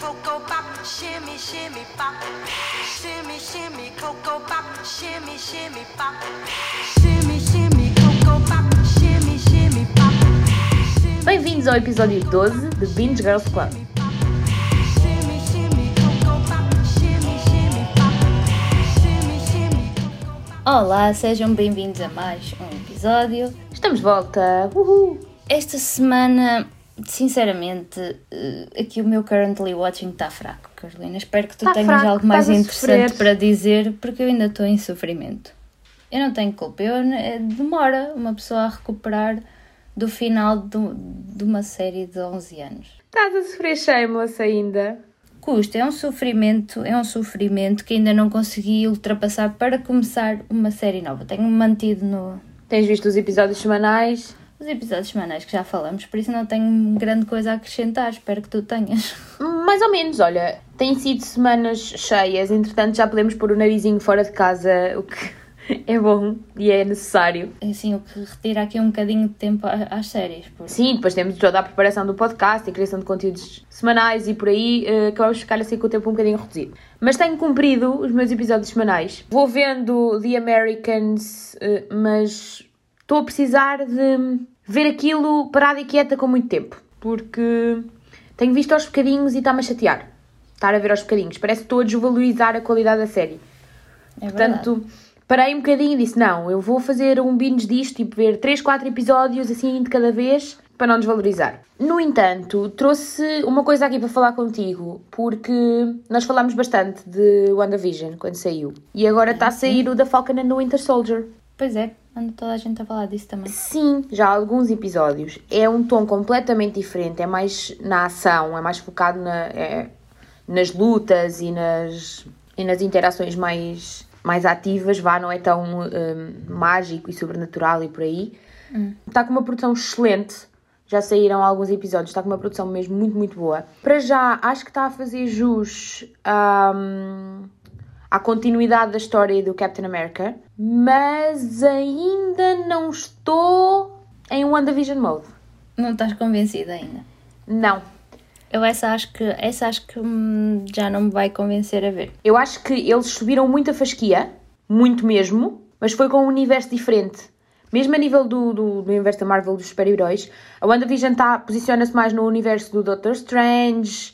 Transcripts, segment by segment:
cocoa pop, shimmy, shimmy pop. Shimmy, shimmy, cocoa pop, shimmy, shimmy pop. Shimmy, shimmy, cocoa pop, shimmy, shimmy pop. Bem-vindos ao episódio 12 de Binge Girls Club. Olá, sejam bem-vindos a mais um episódio. Estamos de volta! Uhul! Esta semana, sinceramente, eh, aqui o meu currently watching está fraco, Carolina. Espero que tu Tá tenhas fraco, algo mais interessante para dizer, porque eu ainda estou em sofrimento. Eu não tenho culpa, eu, eh, demora uma pessoa a recuperar do final do- de uma série de 11 anos. Estás a sofrer shameless ainda? Custa, é um sofrimento, é um sofrimento que ainda não consegui ultrapassar para começar uma série nova. Tenho-me mantido no, Tens visto os episódios semanais? Os episódios semanais que já falamos, por isso não tenho grande coisa a acrescentar, espero que tu tenhas. Mais ou menos, olha, têm sido semanas cheias, entretanto já podemos pôr o narizinho fora de casa, o que é bom e é necessário. Assim, o que retira aqui um bocadinho de tempo às séries. Porque... Sim, depois temos toda a preparação do podcast e a criação de conteúdos semanais e por aí acabamos de ficar assim com o tempo um bocadinho reduzido. Mas tenho cumprido os meus episódios semanais. Vou vendo The Americans, eh, mas estou a precisar de ver aquilo parada e quieta com muito tempo. Porque tenho visto aos bocadinhos e está-me a chatear. Estar a ver aos bocadinhos. Parece que estou a desvalorizar a qualidade da série. É verdade. Portanto, parei um bocadinho e disse: não, eu vou fazer um binge disto, tipo ver 3, 4 episódios assim de cada vez, para não desvalorizar. No entanto, trouxe uma coisa aqui para falar contigo, porque nós falámos bastante de WandaVision quando saiu. E agora está a sair o da Falcon and the Winter Soldier. Pois é, anda toda a gente a falar disso também. Sim, já há alguns episódios. É um tom completamente diferente, é mais na ação, é mais focado na, é, nas lutas e nas, e nas interações mais, mais ativas, vá, não é tão hum, mágico e sobrenatural e por aí. Está com uma produção excelente. Já saíram alguns episódios, está com uma produção mesmo muito, muito boa. Para já, acho que está a fazer jus hum, à continuidade da história do Captain America, mas ainda não estou em WandaVision mode. Não estás convencida ainda? Não. Eu essa acho que, essa acho que hum, já não me vai convencer a ver. Eu acho que eles subiram muito a fasquia, muito mesmo, mas foi com um universo diferente. Mesmo a nível do, do, do universo da Marvel dos super-heróis, a WandaVision tá, posiciona-se mais no universo do Doctor Strange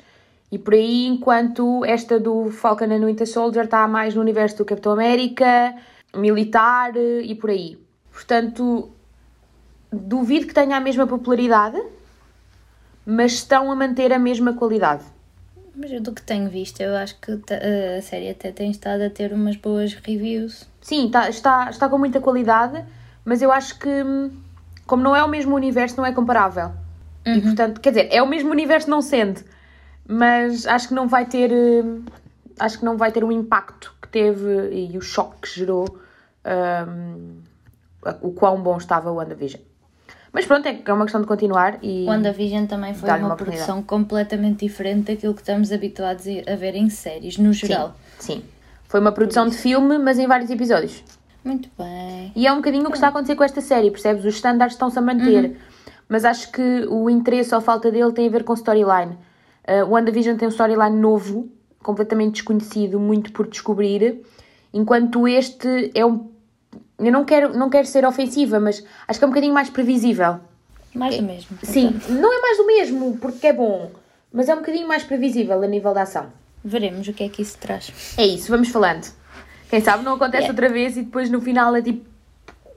e por aí, enquanto esta do Falcon and Winter Soldier está mais no universo do Capitão América, militar eh, e por aí. Portanto, duvido que tenha a mesma popularidade, mas estão a manter a mesma qualidade. Mas eu do que tenho visto, eu acho que ta- a série até tem estado a ter umas boas reviews. Sim, tá- está, está com muita qualidade, mas eu acho que, hum, como não é o mesmo universo, não é comparável. E portanto, quer dizer, é o mesmo universo não sendo, mas acho que não vai ter, hum, acho que não vai ter o impacto que teve e o choque que gerou hum, o quão bom estava o WandaVision. Mas pronto, é é uma questão de continuar e WandaVision também foi uma, uma produção completamente diferente daquilo que estamos habituados a ver em séries, no geral. sim, sim. Foi uma produção de filme, mas em vários episódios. Muito bem. E é um bocadinho o que está a acontecer com esta série, percebes? Os standards estão-se a manter. Mas acho que o interesse ou falta dele tem a ver com storyline. Uh, o WandaVision tem um storyline novo, completamente desconhecido, muito por descobrir. Enquanto este é um. Eu não quero, não quero ser ofensiva, mas acho que é um bocadinho mais previsível. Mais do mesmo. Sim, não é mais do mesmo, porque é bom, mas é um bocadinho mais previsível a nível da ação. Veremos o que é que isso traz. É isso, vamos falando. Quem sabe não acontece Yeah. outra vez e depois no final é tipo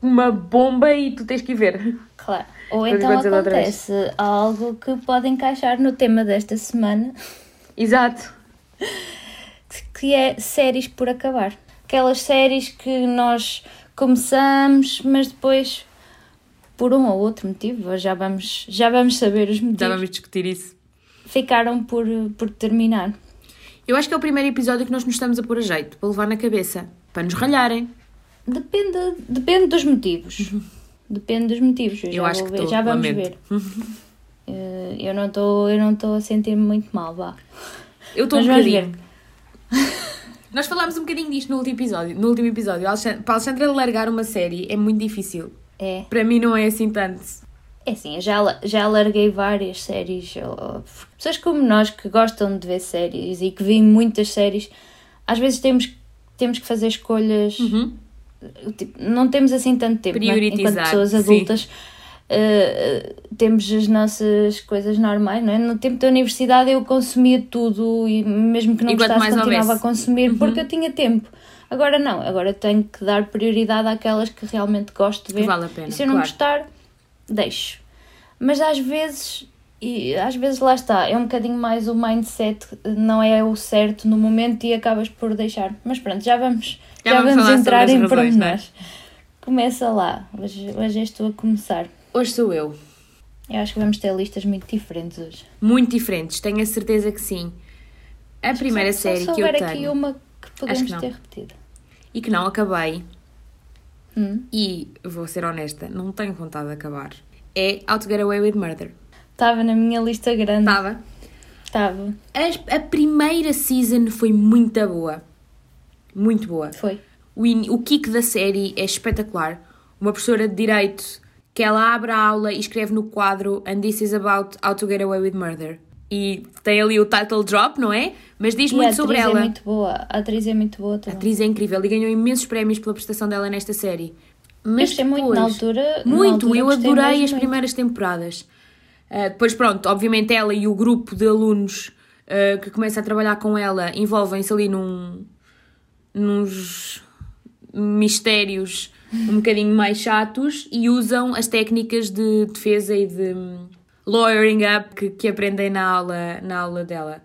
uma bomba e tu tens que ir ver. Claro. Ou Vamos então acontece algo que pode encaixar no tema desta semana, Exato. que é séries por acabar. Aquelas séries que nós começamos, mas depois, por um ou outro motivo, já vamos, já vamos saber os motivos, discutir isso. ficaram por, por terminar. Eu acho que é o primeiro episódio que nós nos estamos a pôr a jeito, para levar na cabeça, para nos ralharem. Depende, depende dos motivos. Depende dos motivos. Eu, Eu já acho que ver, tô, já vamos lamento. ver. Eh, eu não estou eu não estou a sentir-me muito mal, vá. Eu estou um bocadinho. Nós falámos um bocadinho disto no último episódio. No último episódio, Alexandre- para a Alexandra largar uma série é muito difícil. É. Para mim não é assim tanto. É assim, eu já, já larguei várias séries. Pessoas como nós que gostam de ver séries e que veem muitas séries, às vezes temos, temos que fazer escolhas. Tipo, não temos assim tanto tempo, não é? enquanto Prioritizar, pessoas adultas. eh, temos as nossas coisas normais, não é? No tempo da universidade eu consumia tudo e mesmo que não E quanto gostasse continuava houvesse. a consumir porque eu tinha tempo. Agora não, agora tenho que dar prioridade àquelas que realmente gosto de ver. Vale a pena, e se eu não claro. gostar, deixo. Mas às vezes, e às vezes lá está, é um bocadinho mais o mindset, não é o certo no momento e acabas por deixar. Mas pronto, já vamos, Já já vamos vamos, entrar em é? pormenores. Começa lá, hoje, hoje és tu a começar. Hoje sou eu. Eu acho que vamos ter listas muito diferentes hoje. Muito diferentes, tenho a certeza que sim. A primeira Só- série só que eu tenho aqui uma que podemos não. ter repetido. e que não acabei, Hum. e vou ser honesta, não tenho vontade de acabar, é How to Get Away with Murder. Estava na minha lista grande. Estava. Estava. A, a primeira season foi muito boa. Muito boa. Foi. O, in- o kick da série é espetacular. Uma professora de Direito que ela abre a aula e escreve no quadro And this is about how to get away with murder. E tem ali o title drop, não é? Mas diz E a muito atriz sobre é ela. muito boa. A atriz é muito boa A também. atriz é incrível e ganhou imensos prémios pela prestação dela nesta série. Eu Mas gostei muito na altura. na Muito, altura eu adorei as muito. primeiras temporadas. Uh, depois, pronto, obviamente ela e o grupo de alunos uh, que começa a trabalhar com ela envolvem-se ali num, nos mistérios um bocadinho mais chatos e usam as técnicas de defesa e de hum, lawyering up que, que aprendem na aula, na aula dela.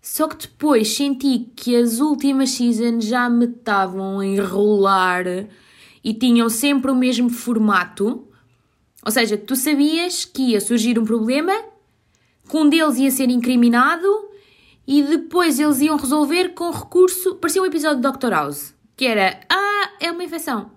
Só que depois senti que as últimas seasons já me estavam a enrolar e tinham sempre o mesmo formato. Ou seja, tu sabias que ia surgir um problema, que um deles ia ser incriminado e depois eles iam resolver com recurso. Parecia um episódio de Dr. House, que era: Ah, é uma infecção.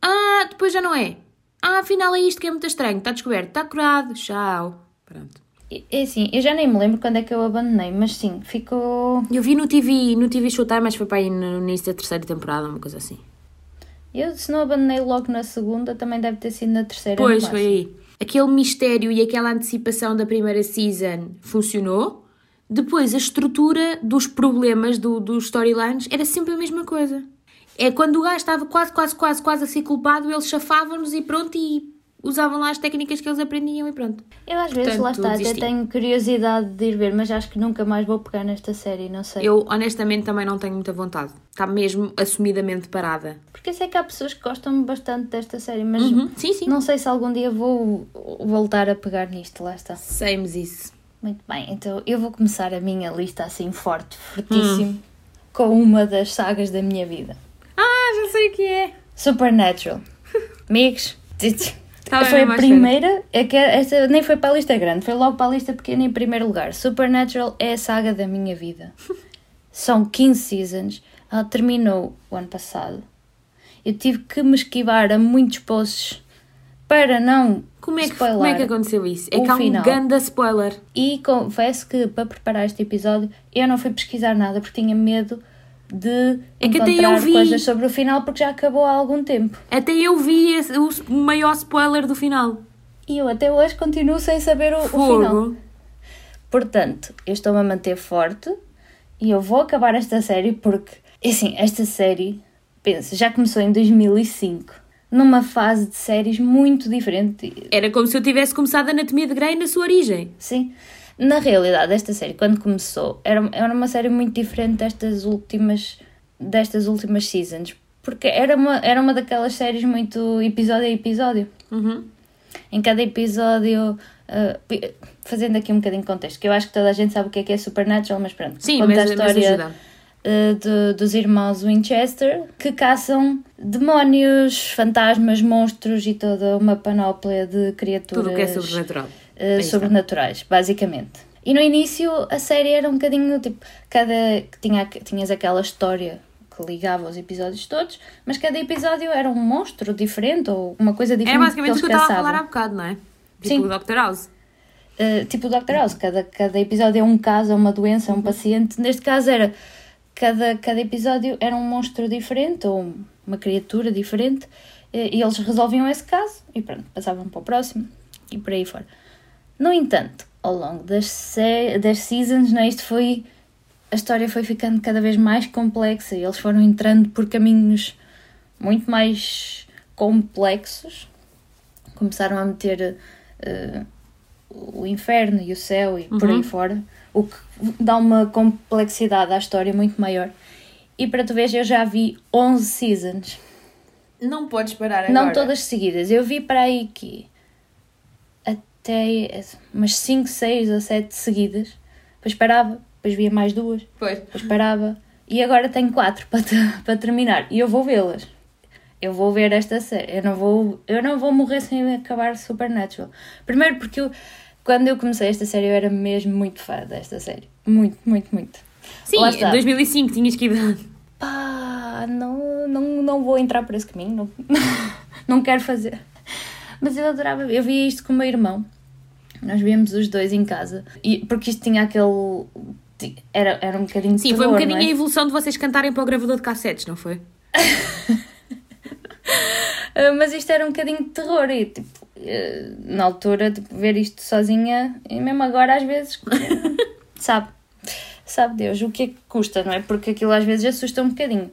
Ah, depois já não é. Ah, afinal é isto que é muito estranho. Está descoberto, está curado. Tchau. Pronto. É assim, eu já nem me lembro quando é que eu abandonei, mas sim, ficou. Eu vi no TV, no TV Showtime, mas foi para aí no início da terceira temporada, uma coisa assim. Eu, se não abandonei logo na segunda, também deve ter sido na terceira. Pois, foi aí. Aquele mistério e aquela antecipação da primeira season funcionou. Depois, a estrutura dos problemas do, dos storylines era sempre a mesma coisa. É quando o gajo estava quase, quase, quase, quase a ser culpado, eles chafavam-nos e pronto, e usavam lá as técnicas que eles aprendiam e pronto. Eu às vezes, Portanto, lá está, até desisti. tenho curiosidade de ir ver, mas acho que nunca mais vou pegar nesta série, não sei. Eu, honestamente, também não tenho muita vontade. Está mesmo assumidamente parada. Porque eu sei que há pessoas que gostam bastante desta série, mas Uhum, Sim, sim. não sei se algum dia vou voltar a pegar nisto, lá está. Sames isso. Muito bem, então eu vou começar a minha lista assim forte, fortíssimo, com uma das sagas da minha vida. Ah, já sei o que é. Supernatural. Amigos, Tá foi a primeira, é que esta nem foi para a lista grande, foi logo para a lista pequena em primeiro lugar. Supernatural é a saga da minha vida. São 15 seasons, ela terminou o ano passado. Eu tive que me esquivar a muitos posts para não Como é, que, spoiler. como é que aconteceu isso? É que há um final. ganda spoiler. E confesso que para preparar este episódio eu não fui pesquisar nada porque tinha medo de É que até encontrar eu vi. coisas sobre o final porque já acabou há algum tempo. Até eu vi esse- o maior spoiler do final. E eu até hoje continuo sem saber o, o final. Portanto, eu estou-me a manter forte e eu vou acabar esta série porque, assim, esta série, pensa, já começou em 2005, numa fase de séries muito diferente. Era como se eu tivesse começado a Anatomia de Grey na sua origem. Sim, na realidade, esta série, quando começou, era, era uma série muito diferente destas últimas, destas últimas seasons. Porque era uma, era uma daquelas séries muito episódio a episódio. Uhum. Em cada episódio, pi- fazendo aqui um bocadinho de contexto, que eu acho que toda a gente sabe o que é que é Supernatural, mas pronto. Sim, conta mas, a história ah, de- dos irmãos Winchester que caçam demónios, fantasmas, monstros e toda uma panóplia de criaturas Tudo o que é sobrenatural. uh, está. sobrenaturais, basicamente. E no início a série era um bocadinho tipo, cada tinha, tinhas aquela história que ligava os episódios todos, mas cada episódio era um monstro diferente ou uma coisa diferente basicamente o que eu estava a falar há bocado, não é? Tipo Sim. o Dr. House. Uh, tipo o Dr. House, cada, cada episódio é um caso, é uma doença, é Uhum. um paciente. Neste caso era cada, cada episódio era um monstro diferente ou uma criatura diferente eh, e eles resolviam esse caso e pronto, passavam para o próximo. e por aí fora. No entanto, ao longo das, das seasons, né, isto foi. A história foi ficando cada vez mais complexa e eles foram entrando por caminhos muito mais complexos. Começaram a meter eh, o inferno e o céu e por aí fora, o que dá uma complexidade à história muito maior. E para tu veres, eu já vi 11 seasons. Não podes parar agora. Não todas seguidas. Eu vi para aí que até umas 5, 6 ou 7 seguidas. Depois parava, depois via mais duas, Pois. depois parava. E agora tenho 4 para, para terminar. E eu vou vê-las. Eu vou ver esta série. Eu não vou, eu não vou morrer sem acabar Supernatural. Primeiro porque eu, quando eu comecei esta série eu era mesmo muito fã desta série. Muito, muito, muito. Sim, Lá está. em 2005 tinhas que idade. pá, não, não, não vou entrar por esse caminho, não, não quero fazer. Mas eu adorava, eu via isto com o meu irmão. Nós víamos os dois em casa. E, porque isto tinha aquele. Era, era um bocadinho de Sim, foi um terror, bocadinho é? a evolução de vocês cantarem para o gravador de cassetes, não foi? Ah, mas isto era um bocadinho de terror e tipo, na altura tipo, ver isto sozinha e mesmo agora às vezes sabe, sabe Deus o que é que custa, não é? Porque aquilo às vezes assusta um bocadinho.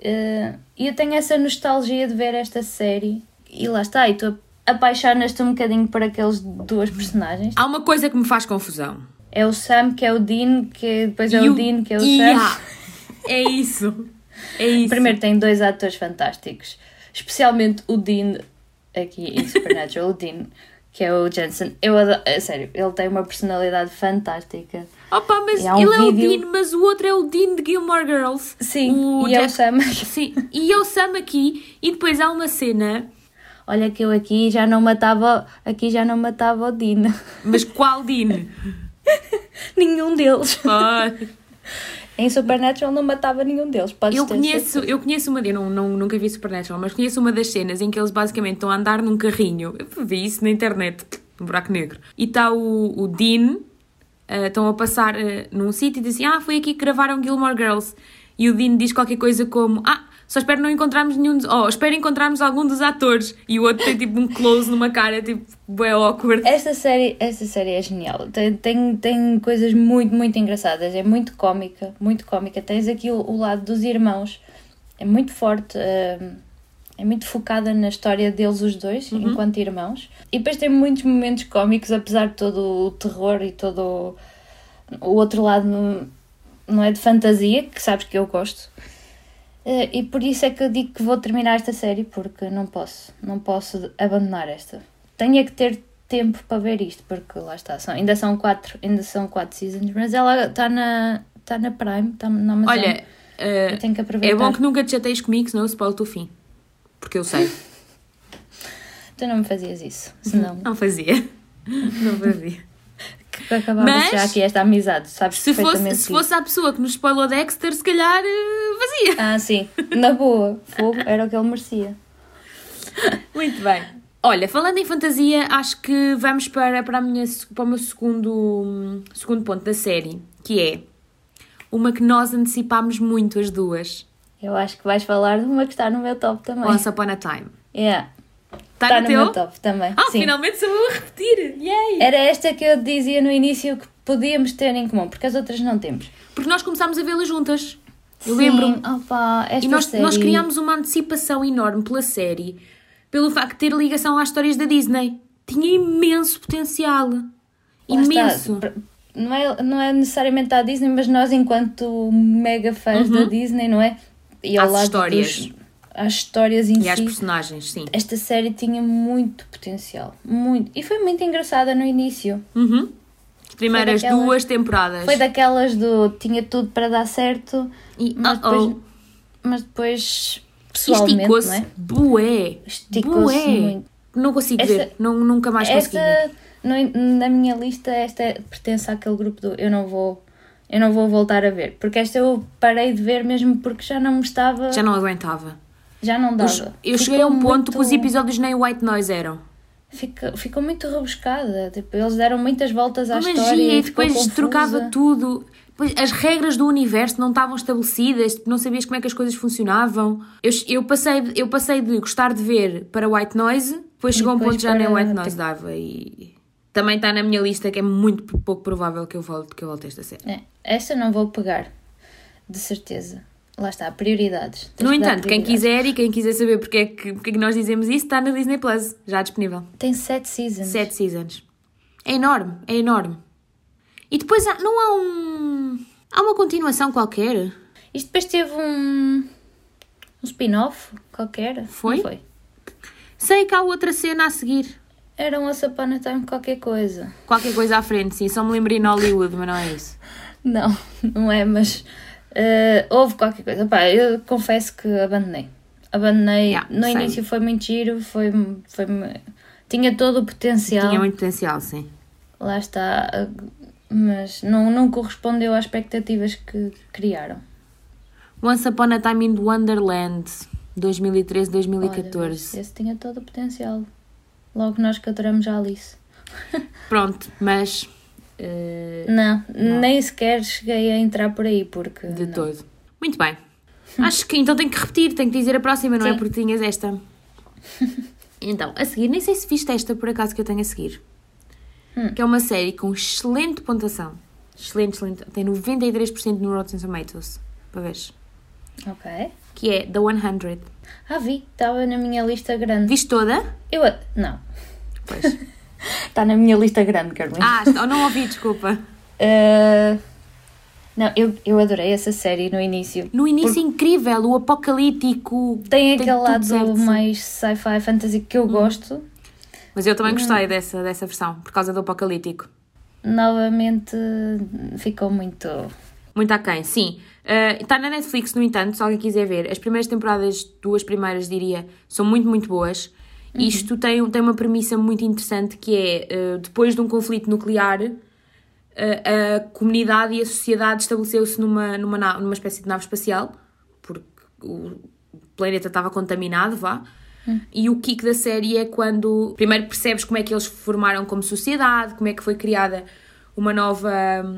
Eh, E eu tenho essa nostalgia de ver esta série e lá está, e tu apaixonas-te um bocadinho por aqueles duas personagens. Há uma coisa que me faz confusão. É o Sam que é o Dean, que depois é E o Dean que é o Yeah. Sam. É isso. É isso. Primeiro tem dois atores fantásticos, especialmente o Dean aqui em Supernatural, o Dean, que é o Jensen. Eu adoro, a sério, ele tem uma personalidade fantástica. Opa, mas um ele é o vídeo- Dean, mas o outro é o Dean de Gilmore Girls. Sim, e é o Jack- Sam. Sim, e é o Sam aqui. E depois há uma cena. Olha que eu aqui já não matava, aqui já não matava o Dean. Mas qual Dean? nenhum deles. Ah, Em Supernatural não matava nenhum deles. Podes eu conheço, certeza. eu conheço uma, eu não, não, nunca vi Supernatural, mas conheço uma das cenas em que eles basicamente estão a andar num carrinho. Eu vi isso na internet, no buraco negro. E está o, o Dean, ah, estão a passar ah, num sítio e dizem: Ah, foi aqui que gravaram Gilmore Girls. E o Dean diz qualquer coisa como: Ah, só espero não encontrarmos nenhum. Dos, oh, espero encontrarmos algum dos atores. E o outro tem tipo um close numa cara, tipo, bué awkward. Esta série, esta série é genial. Tem, tem, tem coisas muito, muito engraçadas. É muito cómica, muito cómica. Tens aqui o, o lado dos irmãos. É muito forte. hum, é muito focada na história deles os dois, enquanto irmãos. E depois tem muitos momentos cómicos, apesar de todo o terror e todo o, o outro lado não é de fantasia, que sabes que eu gosto. Eh, E por isso é que eu digo que vou terminar esta série, porque não posso, não posso abandonar esta. Tenho é que ter tempo para ver isto, porque lá está, são, ainda são quatro, ainda são quatro seasons, mas ela está na, está na Prime, está na Amazon. Olha, eu tenho que aproveitar. é bom que nunca te chateies comigo, senão eu spoilo-te o fim. Porque eu sei. Tu não me fazias isso, senão Não fazia. Não fazia. Que acabava Mas- já aqui esta amizade, sabes Se fosse, se fosse a pessoa que nos spoilou Dexter, se calhar eh, fazia. Ah, sim, na boa, fogo era o que ele merecia. Muito bem. Olha, falando em fantasia, acho que vamos para, para, a minha, para o meu segundo, segundo ponto da série, que é uma que nós antecipámos muito as duas. Eu acho que vais falar de uma que está no meu top também. Once Upon a Time. Yeah. Está Está no teu? meu top também. Ah, sim. finalmente sou eu a repetir! Yay! Era esta que eu dizia no início que podíamos ter em comum, porque as outras não temos. Porque nós começámos a vê-la juntas. Eu Sim, lembro-me. opa, esta E nós, série... nós criámos uma antecipação enorme pela série, pelo facto de ter ligação às histórias da Disney. Tinha imenso potencial. Lá Imenso. está. Não é, não é necessariamente a Disney, mas nós, enquanto mega fãs da Disney, não é? E Às lado histórias. dos- às histórias em E às si. personagens, sim. Esta série tinha muito potencial. Muito. E foi muito engraçada no início. Uhum. As primeiras daquelas- duas temporadas. Foi daquelas do tinha tudo para dar certo, E, mas oh, depois, mas depois pessoalmente, Esticou-se não é? bué. Esticou-se muito. Não consigo Esta- ver. Não, nunca mais consegui ver. Esta, no- na minha lista, esta é- pertence àquele grupo do eu não vou eu não vou voltar a ver, porque esta eu parei de ver mesmo porque já não me estava, Já não aguentava. Já não Eu, dava. eu cheguei a um ponto que os episódios nem white noise eram. Fica, ficou muito rebuscada, tipo, eles deram muitas voltas à Uma história magia e e ficou depois confusa. trocava tudo. Depois, as regras do universo não estavam estabelecidas, tipo, não sabias como é que as coisas funcionavam. Eu, eu, passei, de- eu passei de gostar de ver para white noise Depois chegou um depois ponto que já nem para- White Noise dava e também está na minha lista que é muito pouco provável que eu volte, que eu volte a esta série. É, essa não vou pegar, de certeza. Lá está, prioridades. Tens No entanto, quem quiser e quem quiser saber porque é, que, porque é que nós dizemos isso, está na Disney Plus, já disponível. Tem sete seasons. Sete seasons. É enorme, é enorme. E depois há- não há um. Há uma continuação qualquer. Isto depois teve um. um spin-off qualquer. Foi? Não foi? Sei que há outra cena a seguir. Era um Once Upon a Time qualquer coisa. Qualquer coisa à frente, sim. Só me lembrei em Hollywood, mas não é isso. Não, não é, mas eh, houve qualquer coisa. Pá, eu confesso que abandonei. Abandonei. Yeah, no same. início foi muito giro, foi, foi, tinha todo o potencial. Tinha muito potencial, sim. Lá está. Mas não, não correspondeu às expectativas que criaram. Once Upon a Time in Wonderland, 2013, Olha, 2014. esse tinha todo o potencial. Logo nós que adoramos a Alice. Pronto, mas. Eh, Não, nem sequer cheguei a entrar por aí, porque. de não. todo. Muito bem. Acho que então tenho que repetir, tenho que dizer a próxima, não é? Sim. Porque tinhas esta. Então, a seguir, nem sei se viste esta por acaso que eu tenho a seguir. Hum. Que é uma série com excelente pontuação. Excelente, excelente. Tem 93% no Rotten Tomatoes. Para veres. Ok. Que é The 100. Ah, vi, estava na minha lista grande. Viste toda? Eu. Não, Pois. está na minha lista grande, Carolina. Ah, está- não ouvi, desculpa. Ah, não, eu, eu adorei essa série no início. No início incrível, o apocalíptico. Tem aquele tudo lado certo. Hum. mais sci-fi fantasy que eu gosto. Mas eu também gostei dessa, dessa versão, por causa do apocalíptico. Novamente ficou muito. Muito aquém, sim. Uh, está na Netflix, no entanto, se alguém quiser ver. As primeiras temporadas, duas primeiras, diria, são muito, muito boas. Isto tem, tem uma premissa muito interessante que é, uh, depois de um conflito nuclear, uh, a comunidade e a sociedade estabeleceu-se numa, numa, numa espécie de nave espacial, porque o planeta estava contaminado, vá. E o kick da série é quando primeiro percebes como é que eles formaram como sociedade, como é que foi criada uma nova,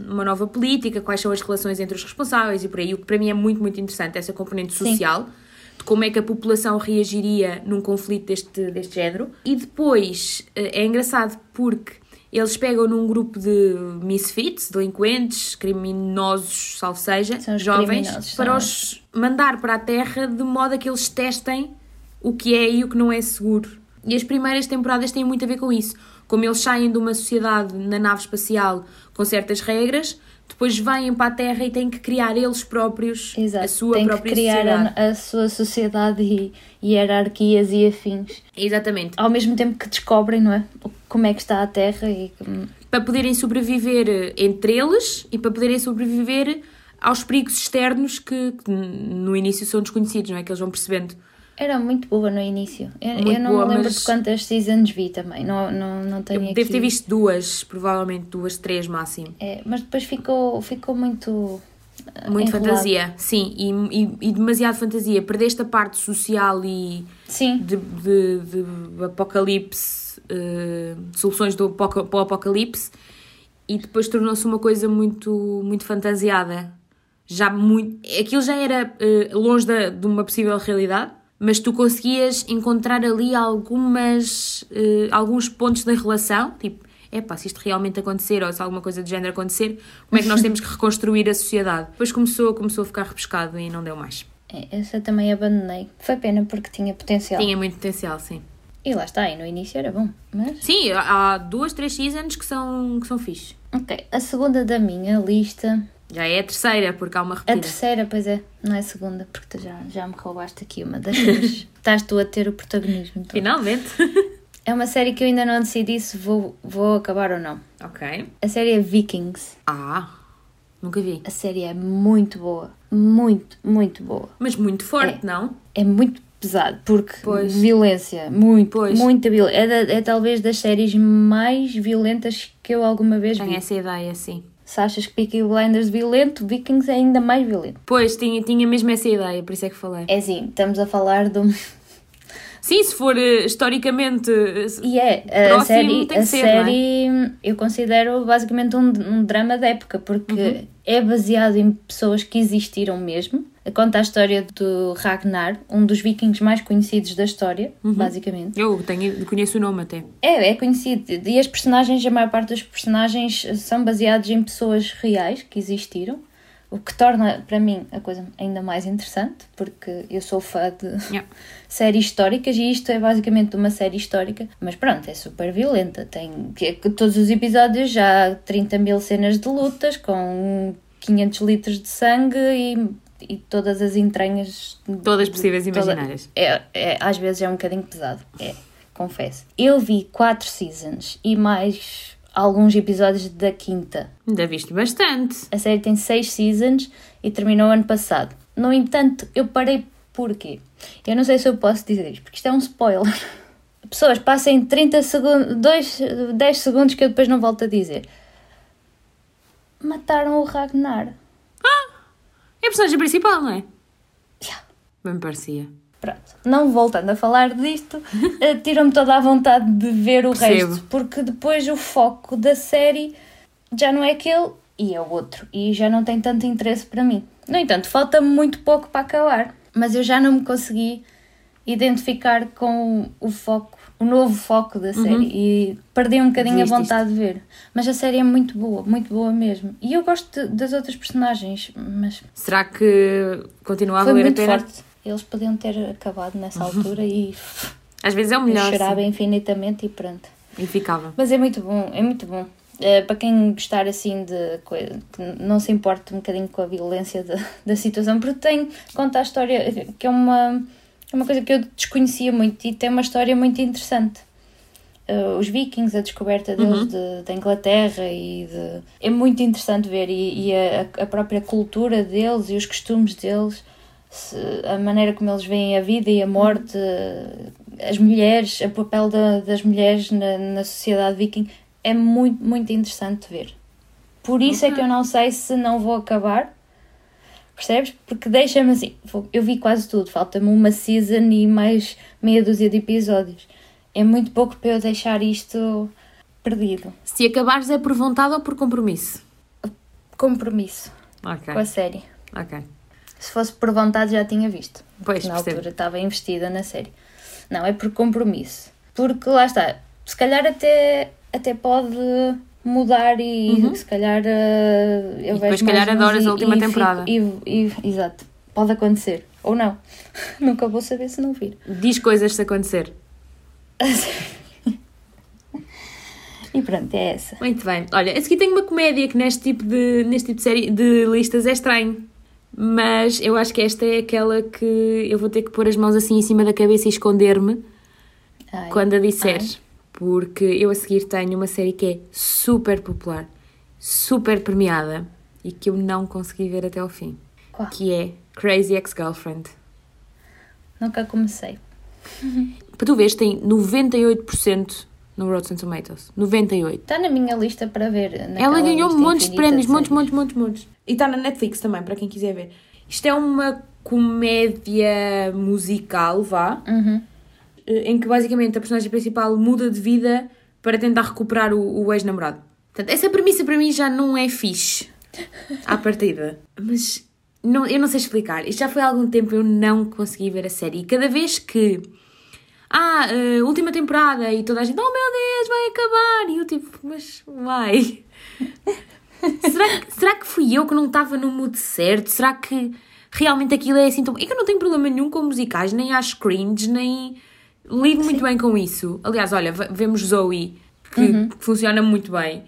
uma nova política, quais são as relações entre os responsáveis e por aí. O que para mim é muito, muito interessante, essa componente Sim. De como é que a população reagiria num conflito deste, deste género. E depois eh, é engraçado porque eles pegam num grupo de misfits, delinquentes, criminosos, salvo seja, jovens, para os mandar para a Terra de modo a que eles testem o que é e o que não é seguro. E as primeiras temporadas têm muito a ver com isso. Como eles saem de uma sociedade na nave espacial com certas regras, depois vêm para a Terra e têm que criar eles próprios Exato. a sua Tem que própria criar sociedade. a, a sua sociedade e hierarquias e afins. Exatamente. Ao mesmo tempo que descobrem, não é? Como é que está a Terra e. Para poderem sobreviver eh, entre eles e para poderem sobreviver aos perigos externos que, que no início são desconhecidos, não é? Que eles vão percebendo. Era muito boa no início. Eu, eu não boa, me lembro de quantas seasons vi também. Não, não, não tenho Eu aqui. devo ter visto duas, provavelmente duas, três máximo. É, mas depois ficou, ficou muito. ah, Muito enrolado. fantasia, sim, e, e, e demasiado fantasia. Perdeste a parte social e Sim, de, de, de apocalipse, eh, soluções do, para o apocalipse, e depois tornou-se uma coisa muito, muito fantasiada. Já muito, aquilo já era eh, longe da, de uma possível realidade, mas tu conseguias encontrar ali algumas, eh, alguns pontos da relação, tipo, epá, se isto realmente acontecer ou se alguma coisa do género acontecer, como é que nós temos que reconstruir a sociedade? Depois começou, começou a ficar repescado e não deu mais. é, essa também abandonei. Foi pena porque tinha potencial. Tinha muito potencial, sim. E lá está, e no início era bom. Mas. Sim, há duas, três seasons que são, que são fixe. Ok, a segunda da minha lista. Já é a terceira, porque há uma A repetida. terceira, pois é, não é a segunda, porque tu já, já me roubaste aqui uma das. Estás tu a ter o protagonismo. então. Finalmente. É uma série que eu ainda não decidi se vou, vou acabar ou não. ok. A série é Vikings. Ah, nunca vi. A série é muito boa. Muito, muito boa. Mas muito forte, É. não? É muito pesado, porque Pois. violência, muito, Pois. muita violência. É, é talvez das séries mais violentas que eu alguma vez Tenho vi. essa ideia, sim. Se achas que Peaky Blinders violento, Vikings é ainda mais violento. Pois, tinha, tinha mesmo essa ideia, por isso é que falei. É assim, estamos a falar de, um- Sim, se for eh, historicamente. eh, E é, a série, tem que a ser, é? série eu considero basicamente um, um drama da época, porque Uhum. é baseado em pessoas que existiram mesmo. Conta a história do Ragnar, um dos vikings mais conhecidos da história, Uhum. basicamente. Eu tenho, conheço o nome até. É, é conhecido. E as personagens, a maior parte dos personagens são baseados em pessoas reais que existiram. O que torna, para mim, a coisa ainda mais interessante, porque eu sou fã de Yeah. séries históricas e isto é basicamente uma série histórica. Mas pronto, é super violenta. Tem que- que todos os episódios já há 30 mil cenas de lutas com 500 litros de sangue e, e todas as entranhas. Todas possíveis e imaginárias. é, é, às vezes é um bocadinho pesado, é, confesso. Eu vi quatro seasons e mais alguns episódios da quinta. Ainda viste bastante. A série tem seis seasons e terminou ano passado. No entanto, eu parei por quê? Eu não sei se eu posso dizer isto, porque isto é um spoiler. Pessoas, passem 30 segundos, 2, 10 segundos que eu depois não volto a dizer. Mataram o Ragnar. É a personagem principal, não é? Yeah. Bem me parecia. Pronto, não voltando a falar disto, eh, tira-me toda a vontade de ver o Percebo. resto, porque depois o foco da série já não é aquele e é o outro, e já não tem tanto interesse para mim. No entanto, falta-me muito pouco para acabar, mas eu já não me consegui identificar com o foco, o novo foco da série, e perdi um bocadinho a Desististe. vontade de ver. Mas a série é muito boa, muito boa mesmo. E eu gosto de- das outras personagens, mas Será que continua a valer a pena? forte. Eles podiam ter acabado nessa altura e Às vezes é o melhor. chorava sim. infinitamente e pronto. E ficava. Mas é muito bom, é muito bom. Eh, para quem gostar assim de coisa, que não se importe um bocadinho com a violência da, da situação, porque tem, conta a história, que é uma, é uma coisa que eu desconhecia muito e tem uma história muito interessante. Eh, os vikings, a descoberta deles de, da Inglaterra e de... É muito interessante ver e, e a, a própria cultura deles e os costumes deles, se- a maneira como eles veem a vida e a morte, as mulheres, o papel da- das mulheres na, na sociedade viking, é muito, muito interessante de ver. Por isso é que eu não sei se não vou acabar, percebes? Porque deixa-me assim, eu vi quase tudo, falta-me uma season e mais meia dúzia de episódios. É muito pouco para eu deixar isto perdido. Se acabares é por vontade ou por compromisso? Compromisso Ok. com a série. Ok. Se fosse por vontade já tinha visto. Pois, na percebo. altura estava investida na série. Não, é por compromisso. Porque lá está, se calhar até, até pode mudar e se calhar uh, eu Uhum. E depois, se calhar, adoras e- a última e fico- temporada. e, e- exato, pode acontecer. Ou não. Nunca vou saber se não vir. Diz coisas se acontecer. E pronto, é essa. Muito bem. Olha, a seguir tem uma comédia que neste tipo de, neste tipo de série de listas é estranho. Mas eu acho que esta é aquela que eu vou ter que pôr as mãos assim em cima da cabeça e esconder-me quando a disser. ai. Porque eu a seguir tenho uma série que é super popular, super premiada e que eu não consegui ver até ao fim. Qual? Que é Crazy Ex-Girlfriend. Nunca comecei. Para tu veres, tem 98% no Rotten Tomatoes. 98%. Está na minha lista para ver. Ela ganhou montes de prémios, montes, montes, montes, montes. E está na Netflix também, para quem quiser ver. Isto é uma comédia musical, vá, Uhum. eh, em que basicamente a personagem principal muda de vida para tentar recuperar o, o ex-namorado. Portanto, essa premissa para mim já não é fixe à partida. Mas não, eu não sei explicar. Isto já foi há algum tempo eu não consegui ver a série. E cada vez que. Ah, eh, última temporada e toda a gente, oh meu Deus, vai acabar. E eu tipo, mas vai. será, que, será que fui eu que não estava no mood certo? Será que realmente aquilo é assim tão. É que eu não tenho problema nenhum com musicais, nem acho cringe, nem. Lido muito bem com isso. Aliás, olha, vemos Zoe, que, que funciona muito bem.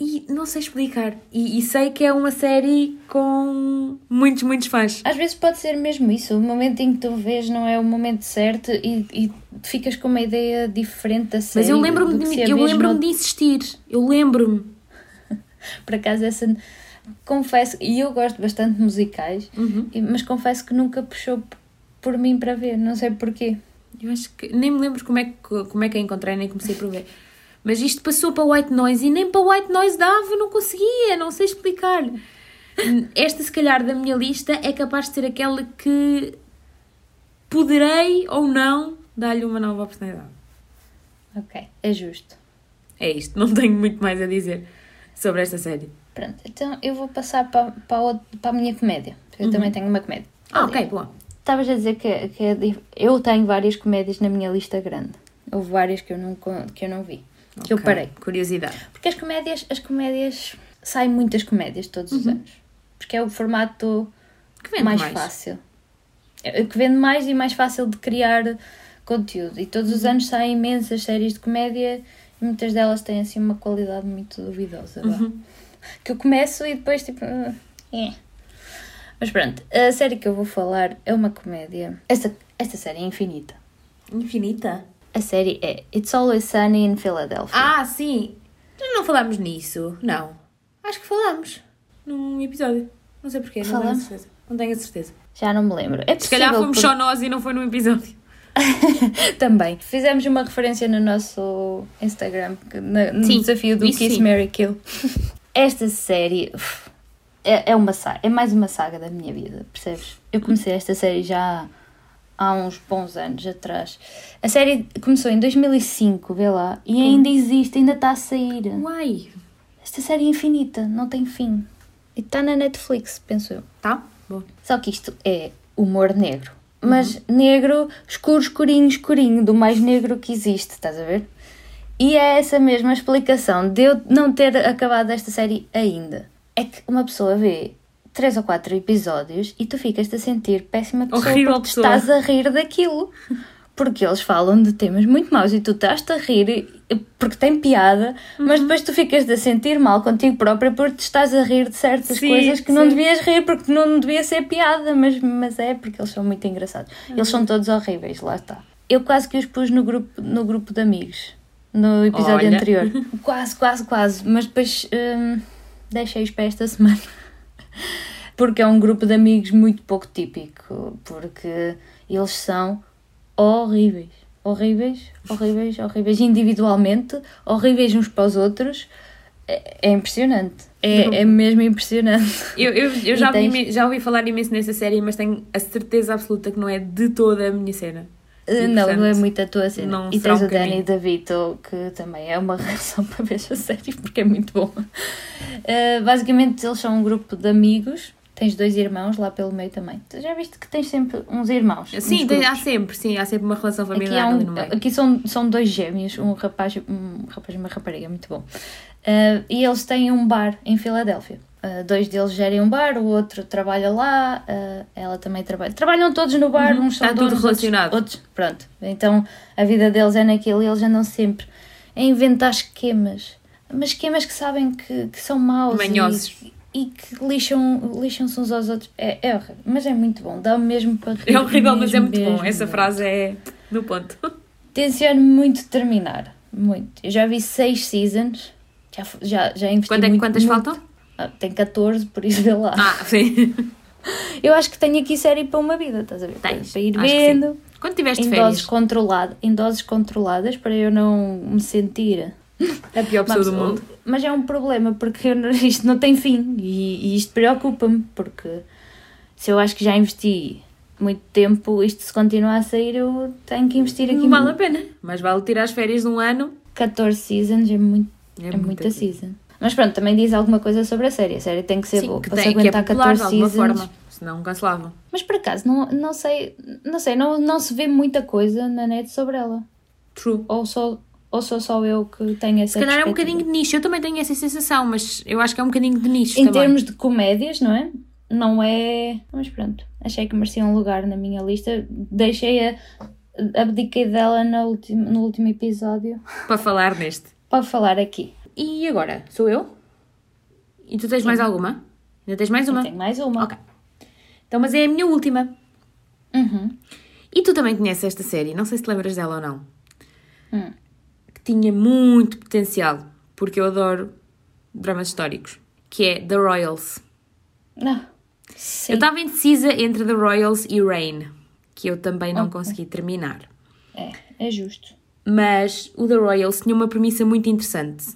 E não sei explicar. E, e sei que é uma série com muitos, muitos fãs. Às vezes pode ser mesmo isso, o momento em que tu vês não é o momento certo e, e ficas com uma ideia diferente da série. Mas eu lembro-me de, a eu lembro de insistir. Eu lembro-me. Por acaso, essa. Confesso, e eu gosto bastante de musicais, Uhum. mas confesso que nunca puxou por mim para ver, não sei porquê. Eu acho que nem me lembro como é que, como é que a encontrei, nem comecei por ver. Mas isto passou para White Noise e nem para White Noise dava, não conseguia, não sei explicar. Esta, se calhar, da minha lista é capaz de ser aquela que poderei ou não dá-lhe uma nova oportunidade. Ok, é justo. É isto, não tenho muito mais a dizer sobre esta série. Pronto, então eu vou passar para, para, para a minha comédia. Eu também tenho uma comédia. Ah, ok, boa. Estavas a dizer que, que é eu tenho várias comédias na minha lista grande. Houve várias que eu não, que eu não vi. Que eu parei. Curiosidade. Porque as comédias, as comédias, saem muitas comédias todos os anos. Porque é o formato mais, mais. fácil. É, Que vende mais e mais fácil de criar conteúdo. E todos os anos saem imensas séries de comédia e muitas delas têm assim uma qualidade muito duvidosa. vá. Que eu começo e depois tipo. é. Mas pronto, a série que eu vou falar é uma comédia. Esta, esta série é infinita. Infinita. A série é It's Always Sunny in Philadelphia. Ah, sim. Nós não falámos nisso. Não. Acho que falámos. Num episódio. Não sei porquê, não tenho certeza. Não tenho a certeza. Já não me lembro. É Se calhar fomos porque- só nós e não foi num episódio. Também. Fizemos uma referência no nosso Instagram, no Sim, desafio do Kiss sim. Mary Kill. Esta série uf, é, é uma saga, é mais uma saga da minha vida, percebes? Eu comecei esta série já há uns bons anos atrás. A série começou em 2005, vê lá, e ainda existe, ainda está a sair. Uai. Esta série é infinita, não tem fim. E está na Netflix, penso eu. Tá? Bom. Só que isto é humor negro. Mas negro, escuro, escurinho, escurinho, do mais negro que existe, estás a ver? E é essa mesma explicação de eu não ter acabado esta série ainda. É que uma pessoa vê três ou quatro episódios e tu ficas-te a sentir péssima pessoa Horrível porque pessoa. estás a rir daquilo. Porque eles falam de temas muito maus e tu estás-te a rir porque tem piada, Uhum. mas depois tu ficas a sentir mal contigo própria porque te estás a rir de certas Sim, coisas que não sim. devias rir porque não devia ser piada, mas, mas é porque eles são muito engraçados. Eles Uhum. são todos horríveis, lá está. Eu quase que os pus no grupo, no grupo de amigos, no episódio Olha. anterior. Quase, quase, quase. Mas depois hum, deixei-os para esta semana. Porque é um grupo de amigos muito pouco típico. Porque eles são horríveis. Horríveis, horríveis, horríveis. Individualmente, horríveis uns para os outros. É, é impressionante. É, é mesmo impressionante. Eu, eu, eu já, tens- ouvi, já ouvi falar imenso nessa série, mas tenho a certeza absoluta que não é de toda a minha cena. E, não, não é portanto, muito a tua cena. e tens um o Danny caminho. DeVito, que também é uma razão para ver a série, porque é muito bom. Uh, basicamente, eles são um grupo de amigos. Tens dois irmãos lá pelo meio também. Tu já viste que tens sempre uns irmãos? Sim, tem- há sempre, sim, há sempre uma relação Aqui, familiar ali um, no meio. aqui são, são dois gêmeos, um rapaz, um rapaz e uma rapariga, muito bom. Uh, e eles têm um bar em Filadélfia. Uh, dois deles gerem um bar, o outro trabalha lá, uh, ela também trabalha. Trabalham todos no bar, Uhum, uns são está tudo relacionado. Outros, outros- pronto. Então a vida deles é naquilo e eles andam sempre a inventar esquemas. Mas esquemas que sabem que, que são maus Manhosos. e, que lixam, lixam-se uns aos outros. É, é horrível, mas é muito bom, dá mesmo para rir. É horrível, mas é muito bom. Essa frase é no ponto. Tenciono muito terminar. Muito. Eu já vi seis seasons. Já, já, já investi Quanto é muito, quantas muito. faltam? Ah, tem 14, por isso vê lá. Ah, sim. Eu acho que tenho aqui série para uma vida, estás a ver? Tens, Para ir vendo. Quando tiveste Em férias, doses, controlado, em doses controladas para eu não me sentir a pior pessoa do Mas, mundo. Mas é um problema porque isto não tem fim e, e isto preocupa-me porque se eu acho que já investi muito tempo, isto se continuar a sair, eu tenho que investir aqui Não vale a pena. Mas vale tirar as férias de um ano. 14 seasons, é, muito, É é, muita season. Mas pronto, também diz alguma coisa sobre a série. A série tem que ser boa que, para se tem, que é aguentar popular de 14 alguma seasons. forma. Senão cancelavam. Mas por acaso, não, não sei, não sei, não, não se vê muita coisa na net sobre ela. True. Ou sou, ou sou só eu que tenho essa Se calhar é um bocadinho de nicho. Eu também tenho essa sensação, mas eu acho que é um bocadinho de nicho Em também. termos de comédias, não é? Não é. Mas pronto, achei que merecia um lugar na minha lista. Deixei a. Abdiquei dela no último, no último episódio Para falar neste. para falar aqui. E agora? Sou eu? E tu tens mais alguma? Ainda tens mais uma? Tenho mais uma. Ok. Então, mas é a minha última. Uhum. E tu também conheces esta série, não sei se te lembras dela ou não. Hum. Tinha muito potencial, porque eu adoro dramas históricos, que é The Royals. Não. Sim. Eu estava indecisa entre The Royals e Rain, que eu também não Ok. consegui terminar. É, é justo. Mas o The Royals tinha uma premissa muito interessante.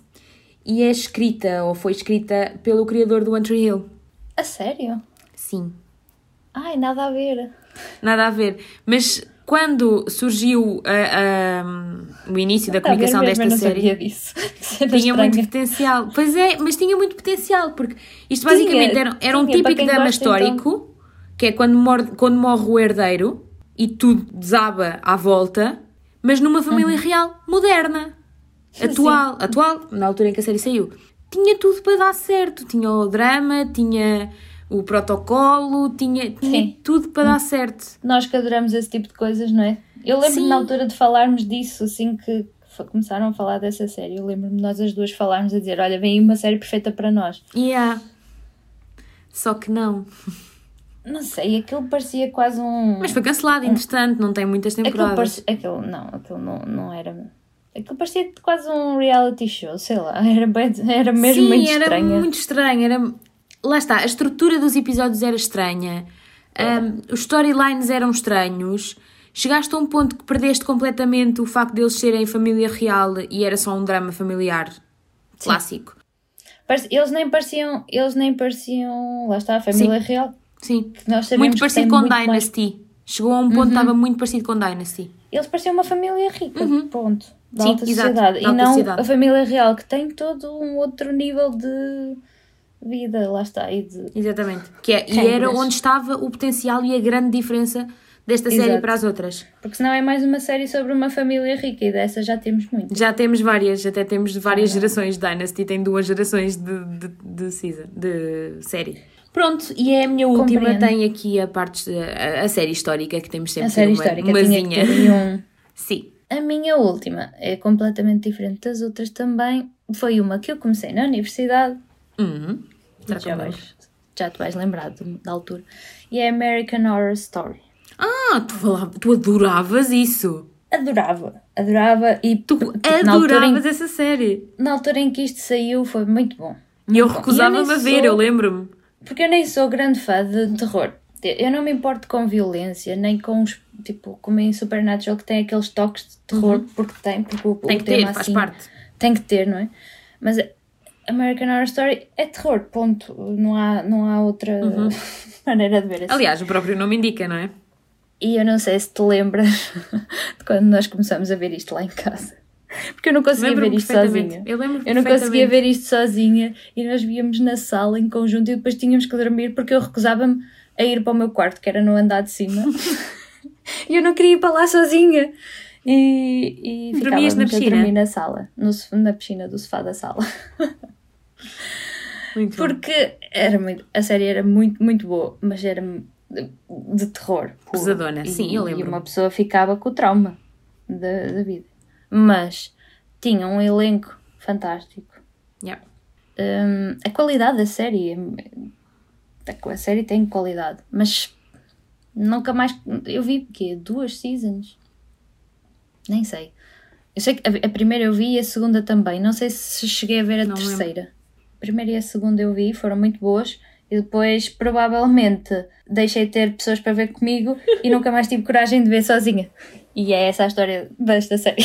E é escrita, ou foi escrita, pelo criador do One Tree Hill. A sério? Sim. Ai, nada a ver. Nada a ver. Mas quando surgiu a- a- o início da ver comunicação desta série, sabia disso. Isso era tinha muito potencial. Pois é, mas tinha muito potencial, porque isto basicamente era, era um tinha, típico drama então. histórico, que é quando morre, quando morre o herdeiro e tudo desaba à volta, mas numa família Uhum. real, moderna, atual, atual, na altura em que a série saiu. Tinha tudo para dar certo, tinha o drama, tinha o protocolo, tinha, tinha Sim. tudo para dar certo. Nós que adoramos esse tipo de coisas, não é? Eu lembro-me na altura de falarmos disso, assim que começaram a falar dessa série. Eu lembro-me nós as duas falarmos a dizer: Olha, vem uma série perfeita para nós. Yeah. Só que não. Não sei, aquilo parecia quase um. Mas foi cancelado, entretanto, não tem muitas aquilo, temporadas. parecia, aquilo não, aquilo não, não era. Aquilo parecia quase um reality show, sei lá. Era, bem- era mesmo Sim, muito era estranha. muito estranho. Era... Lá está, a estrutura dos episódios era estranha. Um, os storylines eram estranhos. Chegaste a um ponto que perdeste completamente o facto deles serem família real e era só um drama familiar clássico. Parece- Eles nem pareciam. Eles nem pareciam. Lá está, a família real. Sim. Nós sabemos Muito parecido com muito mais- Uhum. Dynasty. Chegou a um ponto que estava muito parecido com Dynasty. Eles pareciam uma família rica, ponto. Da Uhum. Sim, alta exato, sociedade. da E alta não sociedade. a família real, que tem todo um outro nível de vida, lá está. E de... Exatamente. Que é, e era onde estava o potencial e a grande diferença desta série Exato. para as outras. Porque senão é mais uma série sobre uma família rica e dessa já temos muito. Já temos várias, até temos várias gerações. Dynasty tem duas gerações de, de, de, season, de série. Pronto, e é a minha última. Compreendo. Tem aqui a, parte, a, a série histórica que temos sempre A série uma, histórica uma tinha um... Sim. A minha última é completamente diferente das outras também. Foi uma que eu comecei na universidade. Uhum. Já, vais, já te vais lembrar de- da altura. E é American Horror Story. Ah, tu, falava, tu adoravas isso. Adorava, adorava e Tu adoravas em, essa série. na altura em que isto saiu foi muito bom. E eu recusava-me a ver, sou- eu lembro-me. Porque eu nem sou grande fã de terror. Eu não me importo com violência, nem com os, tipo, como em Supernatural que tem aqueles toques de terror, porque tem, porque o, Uhum. Tem o que tema ter, faz assim, parte. Tem que ter, não é? Mas American Horror Story é terror, ponto. Não há, não há outra maneira de ver assim. Aliás, o próprio nome indica, não é? E eu não sei se te lembras de quando nós começamos a ver isto lá em casa. Porque eu não conseguia ver isto sozinha. Eu lembro Eu não conseguia ver isto sozinha e nós víamos na sala em conjunto e depois tínhamos que dormir porque eu recusava-me a ir para o meu quarto, que era no andar de cima. e eu não queria ir para lá sozinha. E, e Dormias na piscina? dormir na sala, no, na piscina do sofá da sala. Muito bom. Porque era muito, a série era muito, muito boa, mas era de, de terror. Pesadona, E- sim, eu E lembro-me. uma pessoa ficava com o trauma da, da vida. Mas tinha um elenco fantástico. Yeah. Hum, a qualidade da série. A, a série tem qualidade, mas nunca mais. Eu vi quê? Duas seasons? Nem sei. Eu sei que a, a primeira eu vi e a segunda também. Não sei se cheguei a ver a Não lembro. terceira. A primeira e a segunda eu vi, foram muito boas. E depois, provavelmente, deixei de ter pessoas para ver comigo e nunca mais tive coragem de ver sozinha. E é essa a história desta série.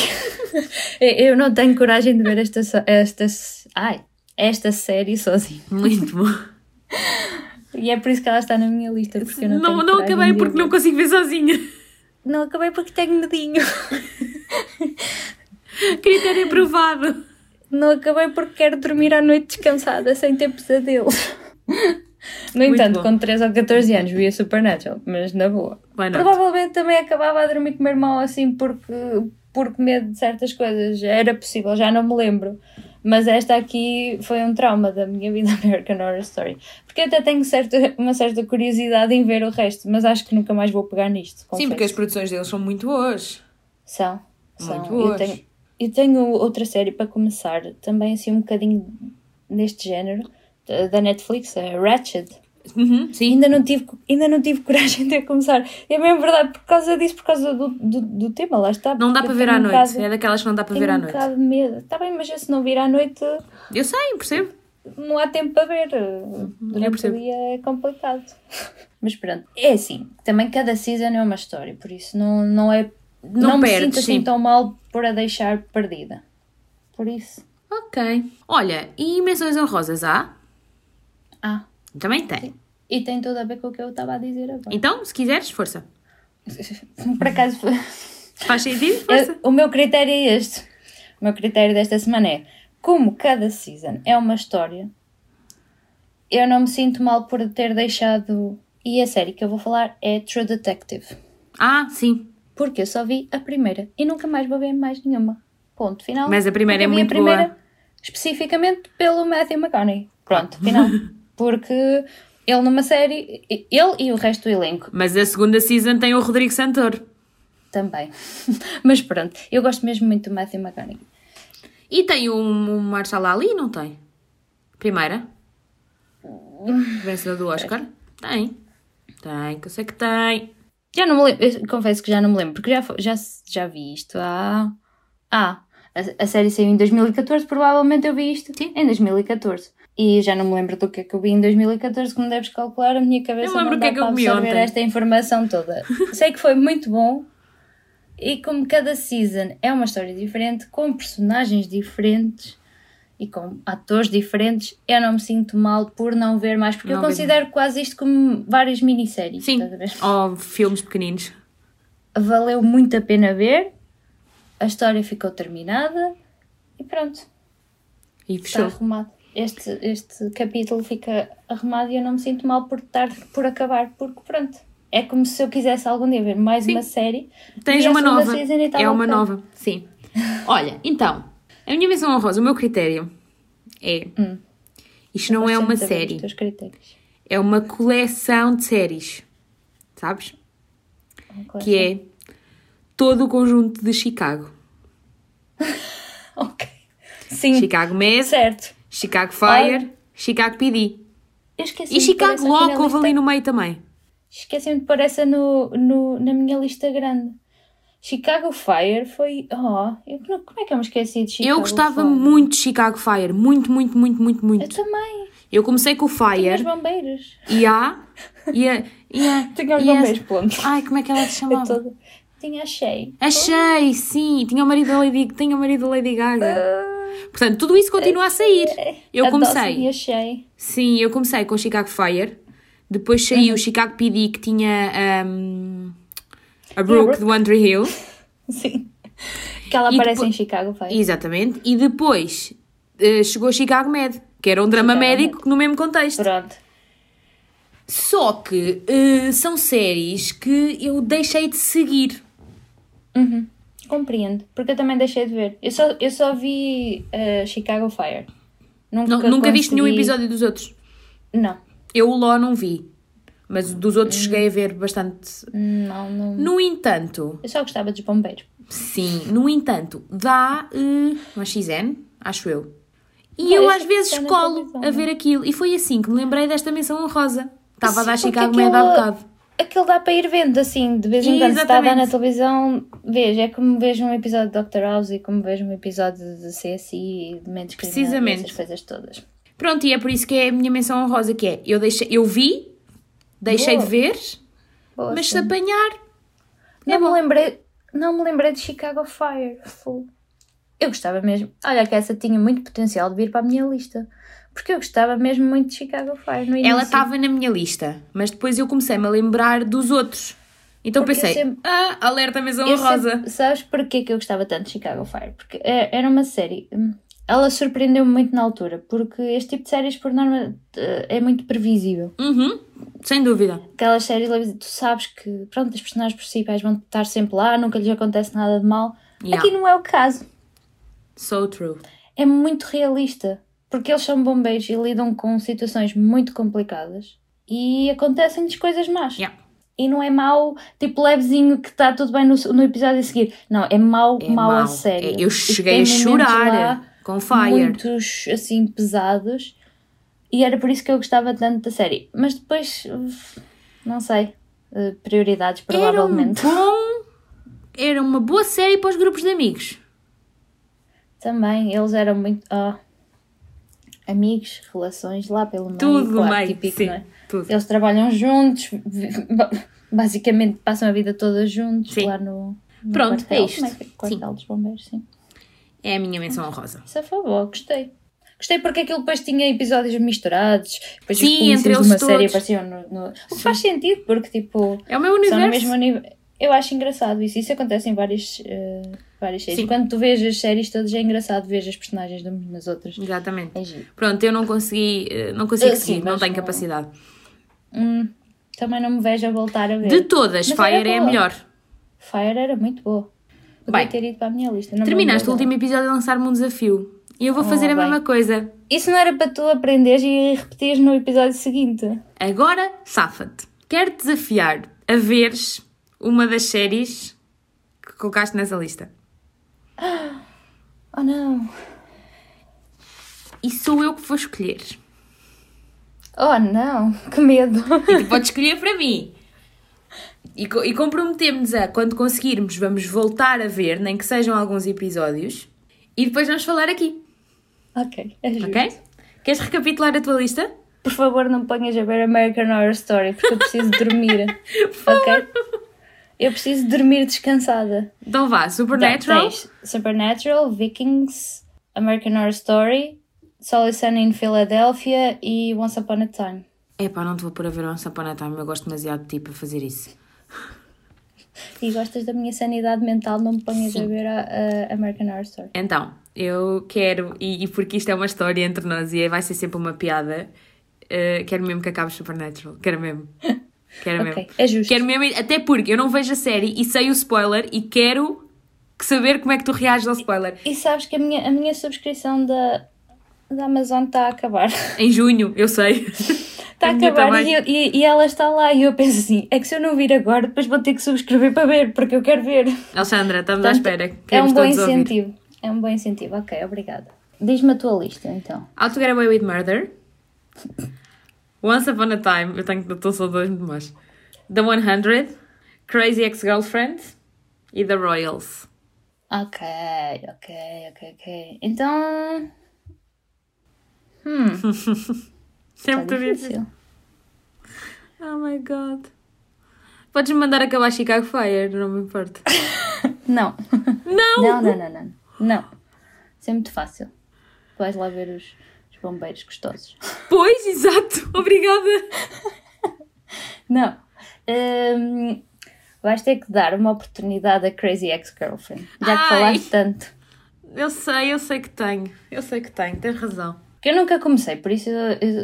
eu não tenho coragem de ver esta, esta, ai, esta série sozinha. Muito bom. E é por isso que ela está na minha lista. Porque eu não, não não acabei porque não consigo ver sozinha. Não acabei porque tenho medinho. Critério aprovado. Não acabei porque quero dormir à noite descansada, sem ter pesadelos. No entanto, bom. com 13 ou 14 anos via Supernatural, mas na boa. Provavelmente também acabava a dormir com o meu irmão assim porque, porque medo de certas coisas. Era possível, já não me lembro. Mas esta aqui foi um trauma da minha vida American Horror Story. Porque eu até tenho certa, uma certa curiosidade em ver o resto, mas acho que nunca mais vou pegar nisto. Sim, confesso. porque as produções deles são muito boas. São. são. Muito eu, boas. tenho, eu tenho outra série para começar, também assim um bocadinho neste género, da- Netflix, a Ratched. Uhum, sim. Ainda não, tive, ainda não tive coragem de começar. É mesmo verdade, por causa disso, por causa do, do, do tema, lá está. Não dá para ver tenho à um noite. bocado- É daquelas que não dá para tenho ver à um noite. bocado de medo. Está bem, mas se não vir à noite, Eu sei, percebo. não há tempo para ver. Durante o dia é complicado. Mas pronto, é assim. Também cada season é uma história, por isso não, não é. Não Não, me perdes, sinto assim sim. tão mal por a deixar perdida. Por isso. Ok. Olha, e menções honrosas há? Ah, Também tem. e tem tudo a ver com o que eu estava a dizer agora. Então, se quiseres, força. Por acaso, Faz sentido? Força. eu- o meu critério é este. O meu critério desta semana é: como cada season é uma história, eu não me sinto mal por ter deixado. E a série que eu vou falar é True Detective. Ah, sim. Porque eu só vi a primeira e nunca mais vou ver mais nenhuma. Ponto, final. Mas a primeira é muito a primeira boa. especificamente pelo Matthew McConaughey. Pronto, final. Porque ele numa série, ele e o resto do elenco Mas a segunda season tem o Rodrigo Santoro. também. Mas pronto, eu gosto mesmo muito do Matthew McConaughey. E tem o, o Marshall Ali, não tem? Primeira? Vencedor do Oscar? Tem. Tem, que eu sei que tem. Já não me lembro, confesso que já não me lembro, porque já, já, já vi isto há. Ah, a, a série saiu em 2014, provavelmente eu vi isto Sim. em 2014. E já não me lembro do que é que eu vi em 2014, como deves calcular, a minha cabeça não o que é dá que eu para comi absorver ontem. esta informação toda. Sei que foi muito bom e como cada season é uma história diferente, com personagens diferentes e com atores diferentes, eu não me sinto mal por não ver mais, porque Não eu considero quase isto como várias minisséries. Sim. Ou filmes pequeninos. valeu muito a pena ver, a história ficou terminada e pronto, E está fechou. arrumado. Este, este capítulo fica arrumado e eu não me sinto mal por estar por acabar, porque pronto. É como se eu quisesse algum dia ver mais Sim. uma série. Tens uma nova. É uma ok. nova, sim. Olha, então, a minha menção honrosa, o meu critério é. Hum. Isto não é uma série, teus critérios. é uma coleção de séries. Sabes? Que é todo o conjunto de Chicago. Ok. Sim, Chicago Med, certo. Chicago Fire. Chicago PD. Eu esqueci E Chicago Lock houve ali no meio também. Esqueci-me de pôr essa no, no, na minha lista grande. Chicago Fire foi. Oh, eu, como é que eu me esqueci de Chicago eu gostava Fire? muito de Chicago Fire. Muito, muito, muito, muito, Eu muito. também. Eu comecei com o Tinha os Fire bombeiros. e a. E a. E a. Tinha os a- bombeiros, ponto. Ai, como é que ela se Eu chamava? toda- Tinha achei. Achei, sim. Tinha o marido da Lady, tinha o marido da Lady Gaga. Portanto, tudo isso continua a sair. Eu A Dawson comecei. E achei. Sim, eu comecei com Chicago Fire. Depois saiu o Chicago PD que tinha um, a Brooke do Tree Hill. Sim. Que ela E aparece depois- em Chicago Fire. Exatamente. E depois eh, chegou Chicago Med, que era um drama Chicago médico no mesmo contexto. Pronto. Só que eh, são séries que eu deixei de seguir. Uhum. Compreendo. Porque eu também deixei de ver. Eu só, eu só vi uh, Chicago Fire. Nunca, Não- nunca viste nenhum consegui- episódio dos outros. Não. Eu o Law não vi. Mas dos outros cheguei a ver bastante. Não, não. No entanto, Eu só gostava dos bombeiros. sim, no entanto, dá eh, uma XN, acho eu. E eu esse às vezes colo a ver aquilo. E foi assim que me lembrei desta menção honrosa. Estava a dar Chicago há aquilo- bocado. Aquilo dá para ir vendo, assim, de vez em quando. Se está a dar na televisão, vejo. É como vejo um episódio de Dr. House e como vejo um episódio de CSI e de Mentes Criminais, Precisamente. essas coisas todas. Pronto, e é por isso que é a minha menção honrosa, que é, eu, deixei, eu vi, deixei Boa. de ver, Boa, mas se sim. apanhar, não me lembrei, não me lembrei de Chicago Fire. Full. Eu gostava mesmo. Olha que essa tinha muito potencial de vir para a minha lista. Porque eu gostava mesmo muito de Chicago Fire no início. ela estava na minha lista, mas depois eu comecei-me a lembrar dos outros. Então Porque pensei, sempre- ah, alerta honrosa. sempre- sabes porquê que eu gostava tanto de Chicago Fire? Porque é- era uma série. hum, Ela surpreendeu-me muito na altura, porque este tipo de séries, por norma, eh, é muito previsível. Uhum, sem dúvida. Aquelas séries, tu sabes que, pronto, as personagens principais vão estar sempre lá, nunca lhes acontece nada de mal. Yeah. Aqui não é o caso. So true. É muito realista, porque eles são bombeiros e lidam com situações muito complicadas e acontecem-lhes coisas más. Yeah. E não é mau, tipo levezinho que está tudo bem no, no episódio a seguir. Não, é mau, É mau a mau. sério. É, eu cheguei a chorar lá com Fire. Muitos, assim, pesados. E era por isso que eu gostava tanto da série. Mas depois, não sei, eh, prioridades Era um provavelmente. bom... Era uma boa série para os grupos de amigos. Também, eles eram muito... ah, amigos, relações, lá pelo meio. Tudo claro, meio, típico, sim, não é? tudo. Eles trabalham juntos, basicamente passam a vida toda juntos Sim. lá no, no Pronto, quartel. é isto. É que é? Quartel dos bombeiros, sim. É a minha menção honrosa. Isso é favor, gostei. Gostei porque aquilo depois tinha episódios misturados, depois Sim, os entre de eles uma série todos. apareciam no, no- O que faz sentido, porque tipo, É o meu são no universo. mesmo nível. eu acho engraçado isso. Isso acontece em várias, eh, várias séries. Sim. Quando tu vês as séries todas, é engraçado ver as personagens de umas nas outras. Exatamente. É. Pronto, eu não consegui, eh, não consigo Ah, sim, seguir, não tenho não- capacidade. Hum, também não me vejo a voltar a ver. De todas, Mas Fire é a melhor. Fire era muito boa. Bem, Podia ter ido para a minha lista. não Terminaste o último episódio a lançar-me um desafio. E eu vou Oh, fazer a bem. mesma coisa. Isso não era para tu aprenderes e repetires no episódio seguinte. Agora, safa-te. Quero desafiar a veres uma das séries que colocaste nessa lista. Oh não. E sou eu que vou escolher. Oh não. Que medo. E tu podes escolher para mim. E, e comprometemos a, quando conseguirmos, vamos voltar a ver, nem que sejam alguns episódios. E depois vamos falar aqui, ok, é justo. ok? Queres recapitular a tua lista? Por favor, não ponhas a ver American Horror Story, porque eu preciso dormir. ok? Eu preciso dormir descansada. Então vá, Supernatural. Tens Supernatural, Vikings, American Horror Story, Solid Sun in Philadelphia e Once Upon a Time. Epá, não te vou pôr a ver Once Upon a Time, eu gosto demasiado de ti para fazer isso. E gostas da minha sanidade mental, não me ponhas a ver a, a American Horror Story. Então, eu quero, e, e porque isto é uma história entre nós e vai ser sempre uma piada, eh, quero mesmo que acabe Supernatural. Quero mesmo. Quero Ok, mesmo. é justo. Quero mesmo, até porque eu não vejo a série e sei o spoiler e quero que saber como é que tu reages ao spoiler. E sabes que a minha, a minha subscrição da, da Amazon está a acabar. Em junho, eu sei. Está a minha acabar e, eu- e, e ela está lá e eu penso assim, é que se eu não vir agora, depois vou ter que subscrever para ver, porque eu quero ver. Alexandra, estamos à Portanto, espera. é Queremos um bom todos ouvir. incentivo. É um bom incentivo. Ok, obrigada. Diz-me a tua lista, então. How to Get Away with Murder. Once Upon a Time. Eu tenho estou só dois de mais. The 100. Crazy Ex-Girlfriend. E The Royals. Ok, ok, ok, ok. Então... Hum, Sempre está te difícil. difícil. Oh my god. Podes mandar acabar Chicago Fire, não me importa. Não. Não! Não, não, não, não. Não. Isso é muito fácil. Tu vais lá ver os, os bombeiros gostosos. Pois, exato. Obrigada. Não. Hum, vais ter que dar uma oportunidade a Crazy Ex-Girlfriend. Já que Ai. falaste tanto. Eu sei, eu sei que tenho. Eu sei que tenho, tens razão. Que eu nunca comecei, por isso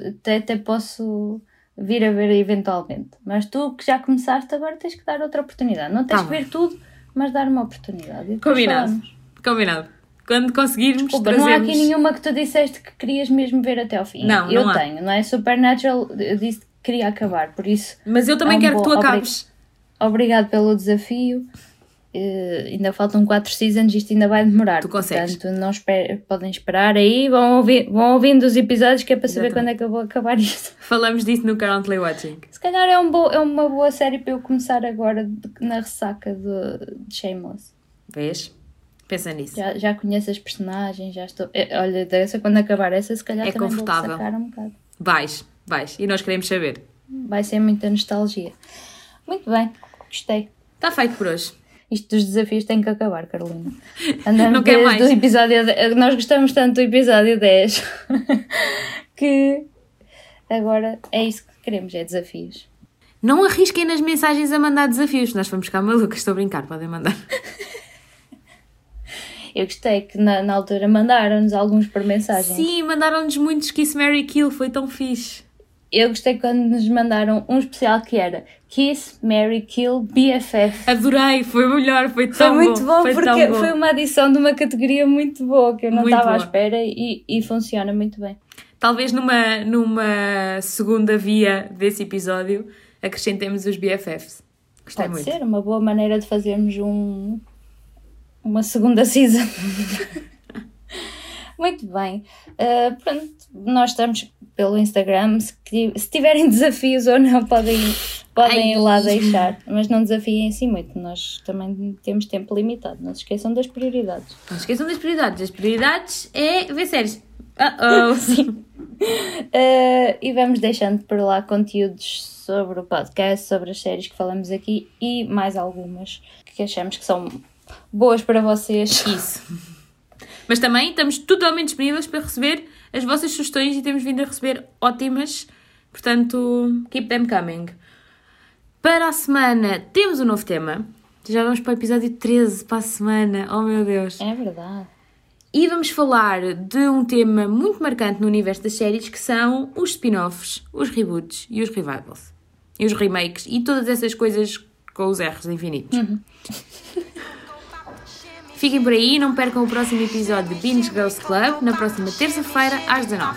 até, até posso vir a ver eventualmente. Mas tu que já começaste, agora tens que dar outra oportunidade. Não tens Tá que ver tudo, mas dar uma oportunidade. Combinado. falamos. Combinado. Quando conseguirmos, Desculpa, trazemos... não há aqui nenhuma que tu disseste que querias mesmo ver até ao fim. Não, eu não tenho, não é? Supernatural, eu disse que queria acabar, por isso Mas eu também É um quero que tu bom- acabes. obrigado pelo desafio. Eh, ainda faltam 4 seasons, isto ainda vai demorar. Tu consegues. Portanto, não esper- podem esperar aí, vão, ouvir, vão ouvindo os episódios que é para saber Exatamente. quando é que eu vou acabar isto. Falamos disso no Currently Watching. Se calhar é, um bo- é uma boa série para eu começar agora na ressaca de, de Shameless. Vês? Pensa nisso. Já, já conheço as personagens, já estou. eh, Olha, dessa quando acabar essa, se calhar É também confortável. vou sacar um bocado. Vais, vais. E nós queremos saber. Vai ser muita nostalgia. Muito bem, gostei. Está feito por hoje. Isto dos desafios tem que acabar, Carolina. Andamos Não quer mais. o episódio. de- Nós gostamos tanto do episódio 10 que agora é isso que queremos, é desafios. Não arrisquem nas mensagens a mandar desafios. Nós vamos ficar malucas. Estou a brincar, podem mandar. Eu gostei que na, na altura mandaram-nos alguns por mensagem. Sim, mandaram-nos muitos Kiss, Mary Kill. Foi tão fixe. Eu gostei quando nos mandaram um especial que era Kiss, Mary, Kill, BFF. Adorei. Foi o melhor. Foi Foi tão muito bom, Foi porque bom. foi uma adição de uma categoria muito boa que eu não estava à espera e, e funciona muito bem. Talvez numa, numa segunda via desse episódio acrescentemos os BFFs. Gostei Pode muito. ser uma boa maneira de fazermos um, uma segunda season. Muito bem. Uh, pronto, nós estamos pelo Instagram. Se, tiverem desafios ou não, podem, podem ir lá deixar. Mas não desafiem assim muito. Nós também temos tempo limitado. Não se esqueçam das prioridades. Não se esqueçam das prioridades. As prioridades é ver séries. Uh-oh. Sim. Uh, e vamos deixando por lá conteúdos sobre o podcast, sobre as séries que falamos aqui e mais algumas que achamos que são boas para vocês. Isso. Mas também estamos totalmente disponíveis para receber as vossas sugestões e temos vindo a receber ótimas. Portanto, keep them coming. Para a semana temos um novo tema. Já vamos para o episódio 13 para a semana. Oh meu Deus. É verdade. E vamos falar de um tema muito marcante no universo das séries que são os spin-offs, os reboots e os revivals. E os remakes e todas essas coisas com os R's infinitos. Fiquem por aí, não percam o próximo episódio de Binge Girls Club na próxima terça-feira às 19